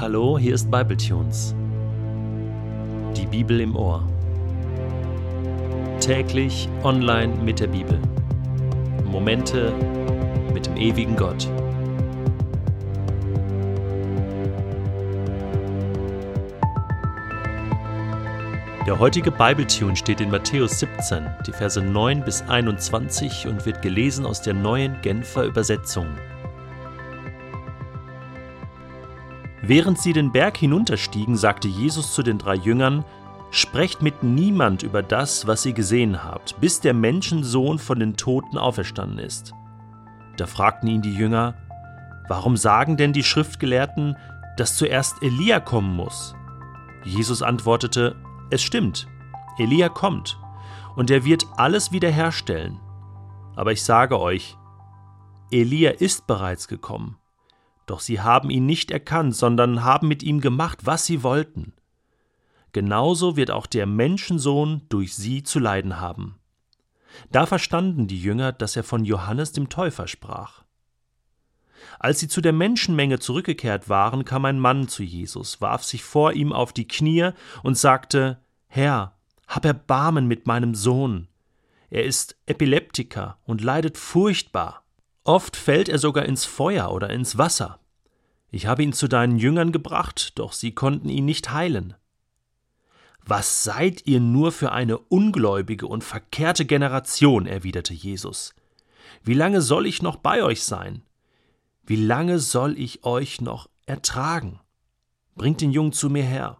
Hallo, hier ist Bibletunes. Die Bibel im Ohr. Täglich online mit der Bibel. Momente mit dem ewigen Gott. Der heutige Bibletune steht in Matthäus 17, die Verse 9 bis 21 und wird gelesen aus der neuen Genfer Übersetzung. Während sie den Berg hinunterstiegen, sagte Jesus zu den drei Jüngern, Sprecht mit niemand über das, was ihr gesehen habt, bis der Menschensohn von den Toten auferstanden ist. Da fragten ihn die Jünger, Warum sagen denn die Schriftgelehrten, dass zuerst Elia kommen muss? Jesus antwortete, Es stimmt, Elia kommt, und er wird alles wiederherstellen. Aber ich sage euch, Elia ist bereits gekommen doch sie haben ihn nicht erkannt, sondern haben mit ihm gemacht, was sie wollten. Genauso wird auch der Menschensohn durch sie zu leiden haben. Da verstanden die Jünger, dass er von Johannes dem Täufer sprach. Als sie zu der Menschenmenge zurückgekehrt waren, kam ein Mann zu Jesus, warf sich vor ihm auf die Knie und sagte Herr, hab Erbarmen mit meinem Sohn. Er ist Epileptiker und leidet furchtbar. Oft fällt er sogar ins Feuer oder ins Wasser. Ich habe ihn zu deinen Jüngern gebracht, doch sie konnten ihn nicht heilen. Was seid ihr nur für eine ungläubige und verkehrte Generation, erwiderte Jesus. Wie lange soll ich noch bei euch sein? Wie lange soll ich euch noch ertragen? Bringt den Jungen zu mir her.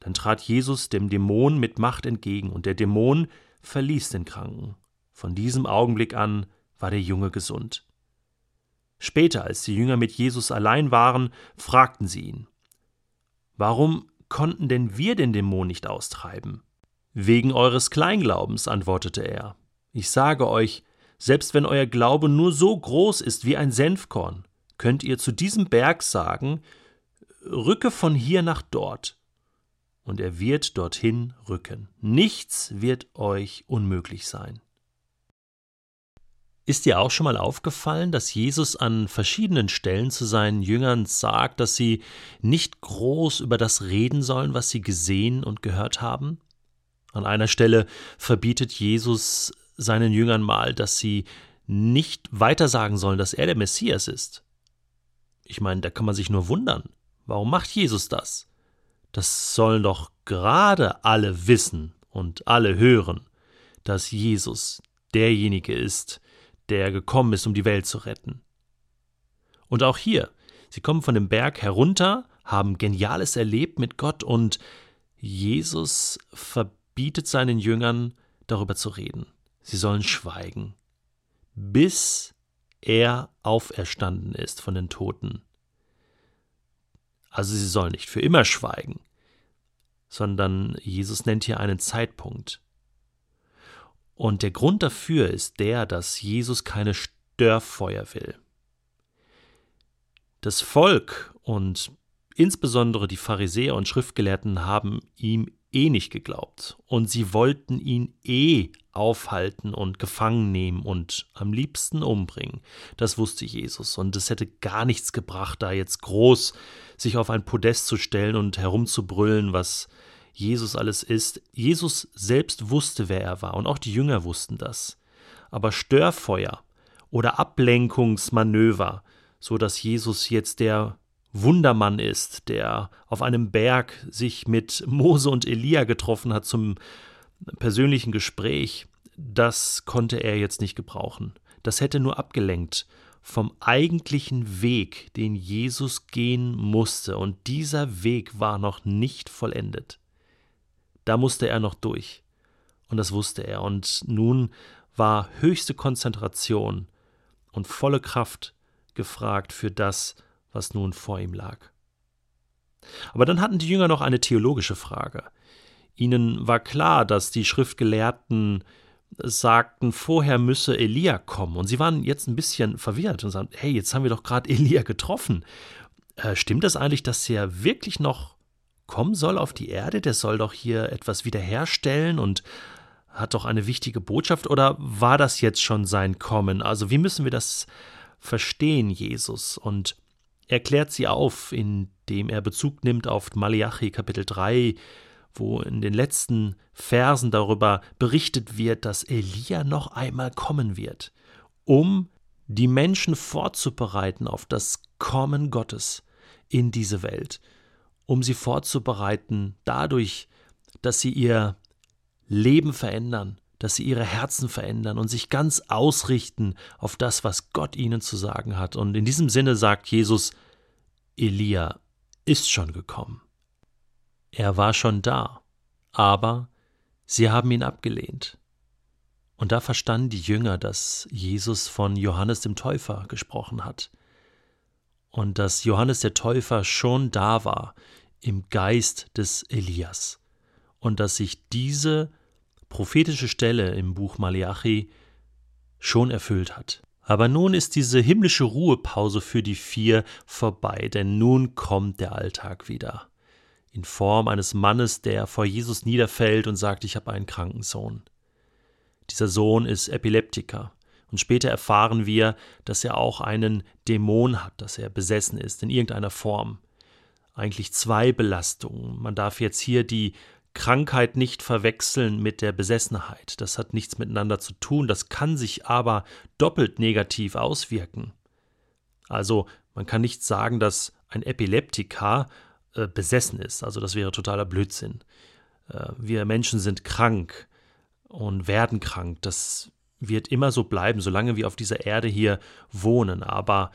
Dann trat Jesus dem Dämon mit Macht entgegen, und der Dämon verließ den Kranken. Von diesem Augenblick an war der Junge gesund. Später, als die Jünger mit Jesus allein waren, fragten sie ihn Warum konnten denn wir den Dämon nicht austreiben? Wegen eures Kleinglaubens, antwortete er. Ich sage euch, selbst wenn euer Glaube nur so groß ist wie ein Senfkorn, könnt ihr zu diesem Berg sagen, rücke von hier nach dort, und er wird dorthin rücken. Nichts wird euch unmöglich sein. Ist dir auch schon mal aufgefallen, dass Jesus an verschiedenen Stellen zu seinen Jüngern sagt, dass sie nicht groß über das reden sollen, was sie gesehen und gehört haben? An einer Stelle verbietet Jesus seinen Jüngern mal, dass sie nicht weitersagen sollen, dass er der Messias ist. Ich meine, da kann man sich nur wundern. Warum macht Jesus das? Das sollen doch gerade alle wissen und alle hören, dass Jesus derjenige ist, der gekommen ist, um die Welt zu retten. Und auch hier, sie kommen von dem Berg herunter, haben Geniales erlebt mit Gott und Jesus verbietet seinen Jüngern, darüber zu reden. Sie sollen schweigen, bis er auferstanden ist von den Toten. Also sie sollen nicht für immer schweigen, sondern Jesus nennt hier einen Zeitpunkt. Und der Grund dafür ist der, dass Jesus keine Störfeuer will. Das Volk und insbesondere die Pharisäer und Schriftgelehrten haben ihm eh nicht geglaubt und sie wollten ihn eh aufhalten und gefangen nehmen und am liebsten umbringen. Das wusste Jesus und es hätte gar nichts gebracht, da jetzt groß sich auf ein Podest zu stellen und herumzubrüllen, was Jesus alles ist. Jesus selbst wusste, wer er war, und auch die Jünger wussten das. Aber Störfeuer oder Ablenkungsmanöver, so dass Jesus jetzt der Wundermann ist, der auf einem Berg sich mit Mose und Elia getroffen hat zum persönlichen Gespräch, das konnte er jetzt nicht gebrauchen. Das hätte nur abgelenkt vom eigentlichen Weg, den Jesus gehen musste, und dieser Weg war noch nicht vollendet. Da musste er noch durch. Und das wusste er. Und nun war höchste Konzentration und volle Kraft gefragt für das, was nun vor ihm lag. Aber dann hatten die Jünger noch eine theologische Frage. Ihnen war klar, dass die Schriftgelehrten sagten, vorher müsse Elia kommen. Und sie waren jetzt ein bisschen verwirrt und sagten, hey, jetzt haben wir doch gerade Elia getroffen. Äh, stimmt das eigentlich, dass er wirklich noch kommen soll auf die Erde, der soll doch hier etwas wiederherstellen und hat doch eine wichtige Botschaft oder war das jetzt schon sein Kommen? Also wie müssen wir das verstehen, Jesus? Und er klärt sie auf, indem er Bezug nimmt auf Malachi Kapitel 3, wo in den letzten Versen darüber berichtet wird, dass Elia noch einmal kommen wird, um die Menschen vorzubereiten auf das Kommen Gottes in diese Welt, um sie vorzubereiten dadurch, dass sie ihr Leben verändern, dass sie ihre Herzen verändern und sich ganz ausrichten auf das, was Gott ihnen zu sagen hat. Und in diesem Sinne sagt Jesus, Elia ist schon gekommen. Er war schon da, aber sie haben ihn abgelehnt. Und da verstanden die Jünger, dass Jesus von Johannes dem Täufer gesprochen hat und dass Johannes der Täufer schon da war im Geist des Elias und dass sich diese prophetische Stelle im Buch Malachi schon erfüllt hat. Aber nun ist diese himmlische Ruhepause für die vier vorbei, denn nun kommt der Alltag wieder. In Form eines Mannes, der vor Jesus niederfällt und sagt, ich habe einen kranken Sohn. Dieser Sohn ist Epileptiker. Und später erfahren wir, dass er auch einen Dämon hat, dass er besessen ist in irgendeiner Form. Eigentlich zwei Belastungen. Man darf jetzt hier die Krankheit nicht verwechseln mit der Besessenheit. Das hat nichts miteinander zu tun, das kann sich aber doppelt negativ auswirken. Also man kann nicht sagen, dass ein Epileptiker äh, besessen ist, also das wäre totaler Blödsinn. Äh, wir Menschen sind krank und werden krank, das wird immer so bleiben, solange wir auf dieser Erde hier wohnen, aber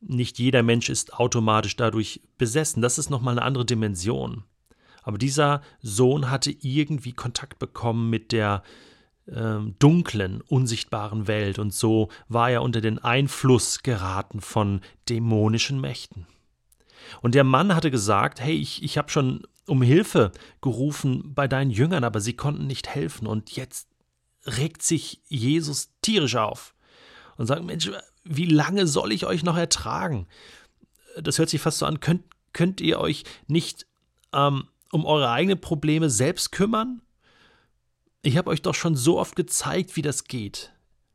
nicht jeder Mensch ist automatisch dadurch besessen, das ist nochmal eine andere Dimension. Aber dieser Sohn hatte irgendwie Kontakt bekommen mit der äh, dunklen, unsichtbaren Welt und so war er unter den Einfluss geraten von dämonischen Mächten. Und der Mann hatte gesagt, hey, ich, ich habe schon um Hilfe gerufen bei deinen Jüngern, aber sie konnten nicht helfen. Und jetzt regt sich Jesus tierisch auf und sagt, Mensch, wie lange soll ich euch noch ertragen? Das hört sich fast so an, könnt, könnt ihr euch nicht ähm, um eure eigenen Probleme selbst kümmern? Ich habe euch doch schon so oft gezeigt, wie das geht.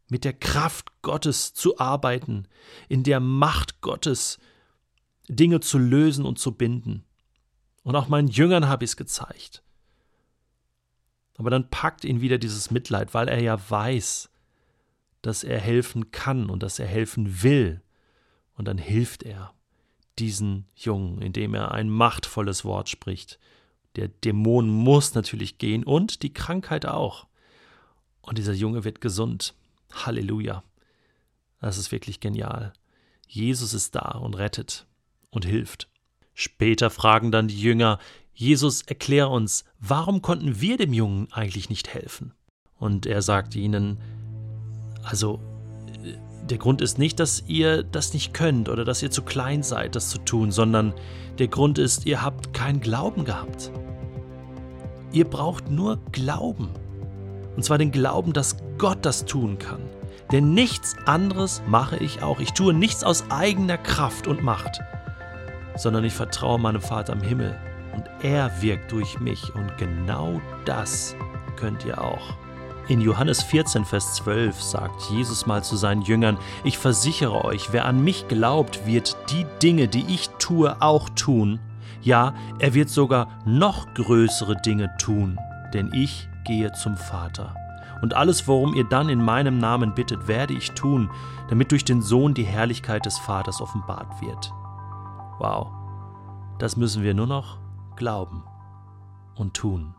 Mit der Kraft Gottes zu arbeiten, in der Macht Gottes Dinge zu lösen und zu binden. Und auch meinen Jüngern habe ich es gezeigt. Aber dann packt ihn wieder dieses Mitleid, weil er ja weiß, dass er helfen kann und dass er helfen will. Und dann hilft er diesen Jungen, indem er ein machtvolles Wort spricht, der Dämon muss natürlich gehen und die Krankheit auch. Und dieser Junge wird gesund. Halleluja. Das ist wirklich genial. Jesus ist da und rettet und hilft. Später fragen dann die Jünger, Jesus, erklär uns, warum konnten wir dem Jungen eigentlich nicht helfen? Und er sagt ihnen, also der Grund ist nicht, dass ihr das nicht könnt oder dass ihr zu klein seid, das zu tun, sondern der Grund ist, ihr habt keinen Glauben gehabt. Ihr braucht nur Glauben. Und zwar den Glauben, dass Gott das tun kann. Denn nichts anderes mache ich auch. Ich tue nichts aus eigener Kraft und Macht, sondern ich vertraue meinem Vater im Himmel. Und er wirkt durch mich. Und genau das könnt ihr auch. In Johannes 14, Vers 12 sagt Jesus mal zu seinen Jüngern, ich versichere euch, wer an mich glaubt, wird die Dinge, die ich tue, auch tun. Ja, er wird sogar noch größere Dinge tun, denn ich gehe zum Vater. Und alles, worum ihr dann in meinem Namen bittet, werde ich tun, damit durch den Sohn die Herrlichkeit des Vaters offenbart wird. Wow, das müssen wir nur noch glauben und tun.